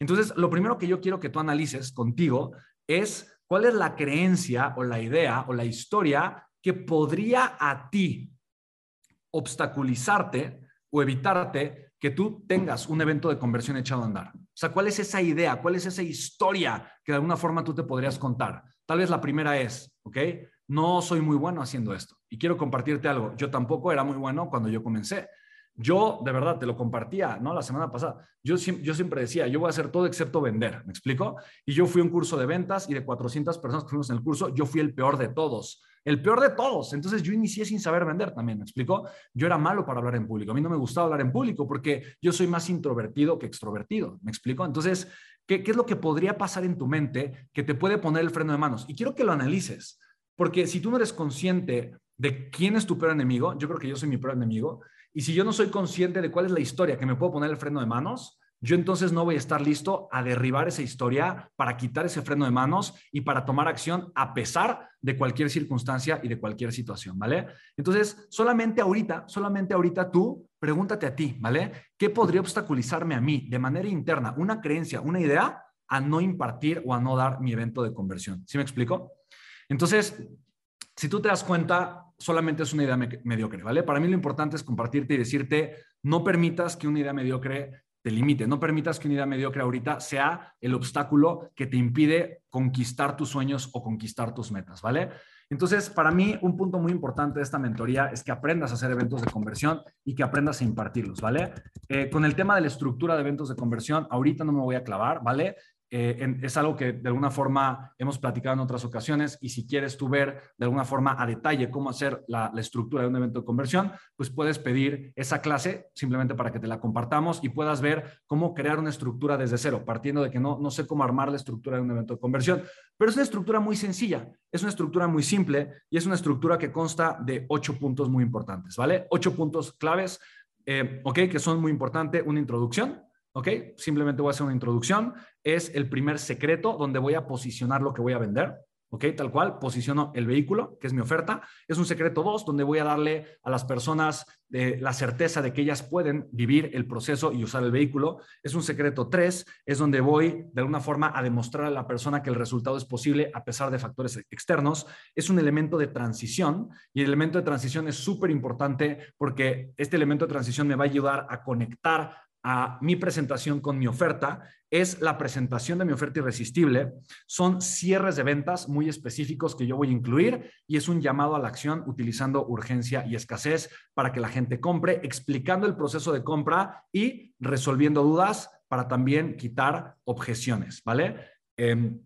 Entonces, lo primero que yo quiero que tú analices contigo es cuál es la creencia o la idea o la historia que podría a ti obstaculizarte o evitarte que tú tengas un evento de conversión echado a andar. O sea, ¿cuál es esa idea? ¿Cuál es esa historia que de alguna forma tú te podrías contar? Tal vez la primera es, ¿ok? No soy muy bueno haciendo esto. Y quiero compartirte algo. Yo tampoco era muy bueno cuando yo comencé. Yo, de verdad, te lo compartía, ¿no? La semana pasada. Yo, siempre decía, yo voy a hacer todo excepto vender, ¿me explico? Y yo fui un curso de ventas y de 400 personas que fuimos en el curso, yo fui el peor de todos el peor de todos. Entonces yo inicié sin saber vender también, ¿me explico? Yo era malo para hablar en público. A mí no me gustaba hablar en público porque yo soy más introvertido que extrovertido, ¿me explico? Entonces, ¿qué, qué es lo que podría pasar en tu mente que te puede poner el freno de manos? Y quiero que lo analices, porque si tú no eres consciente de quién es tu peor enemigo, yo creo que yo soy mi peor enemigo, y si yo no soy consciente de cuál es la historia que me puedo poner el freno de manos, yo entonces no voy a estar listo a derribar esa historia para quitar ese freno de manos y para tomar acción a pesar de cualquier circunstancia y de cualquier situación, ¿vale? Entonces, solamente ahorita, solamente ahorita tú pregúntate a ti, ¿vale? ¿Qué podría obstaculizarme a mí de manera interna, una creencia, una idea, a no impartir o a no dar mi evento de conversión? ¿Sí me explico? Entonces, si tú te das cuenta, solamente es una idea mediocre, ¿vale? Para mí lo importante es compartirte y decirte, no permitas que una idea mediocre te limite. No permitas que una idea mediocre ahorita sea el obstáculo que te impide conquistar tus sueños o conquistar tus metas, ¿vale? Entonces, para mí, un punto muy importante de esta mentoría es que aprendas a hacer eventos de conversión y que aprendas a impartirlos, ¿vale? Eh, con el tema de la estructura de eventos de conversión, ahorita no me voy a clavar, ¿vale? Eh, es algo que de alguna forma hemos platicado en otras ocasiones y si quieres tú ver de alguna forma a detalle cómo hacer la, estructura de un evento de conversión, pues puedes pedir esa clase simplemente para que te la compartamos y puedas ver cómo crear una estructura desde cero, partiendo de que no, no sé cómo armar la estructura de un evento de conversión, pero es una estructura muy sencilla, es una estructura muy simple y es una estructura que consta de ocho puntos muy importantes, ¿vale? Ocho puntos claves, eh, ¿ok? Que son muy importantes, una introducción, ¿ok? Simplemente voy a hacer una introducción. Es el primer secreto donde voy a posicionar lo que voy a vender. ¿ok? Tal cual, posiciono el vehículo, que es mi oferta. Es un secreto dos, donde voy a darle a las personas eh, la certeza de que ellas pueden vivir el proceso y usar el vehículo. Es un secreto tres, es donde voy de alguna forma a demostrar a la persona que el resultado es posible a pesar de factores externos. Es un elemento de transición y el elemento de transición es súper importante porque este elemento de transición me va a ayudar a conectar a mi presentación con mi oferta es la presentación de mi oferta irresistible. Son cierres de ventas muy específicos que yo voy a incluir y es un llamado a la acción utilizando urgencia y escasez para que la gente compre, explicando el proceso de compra y resolviendo dudas para también quitar objeciones, ¿vale? Em,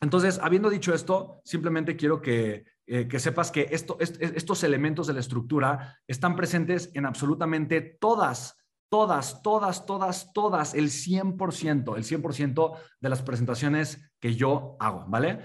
entonces, habiendo dicho esto, simplemente quiero que, eh, que sepas que esto, estos elementos de la estructura están presentes en absolutamente todas todas, todas, todas, todas, el 100%, el 100% de las presentaciones que yo hago, ¿vale?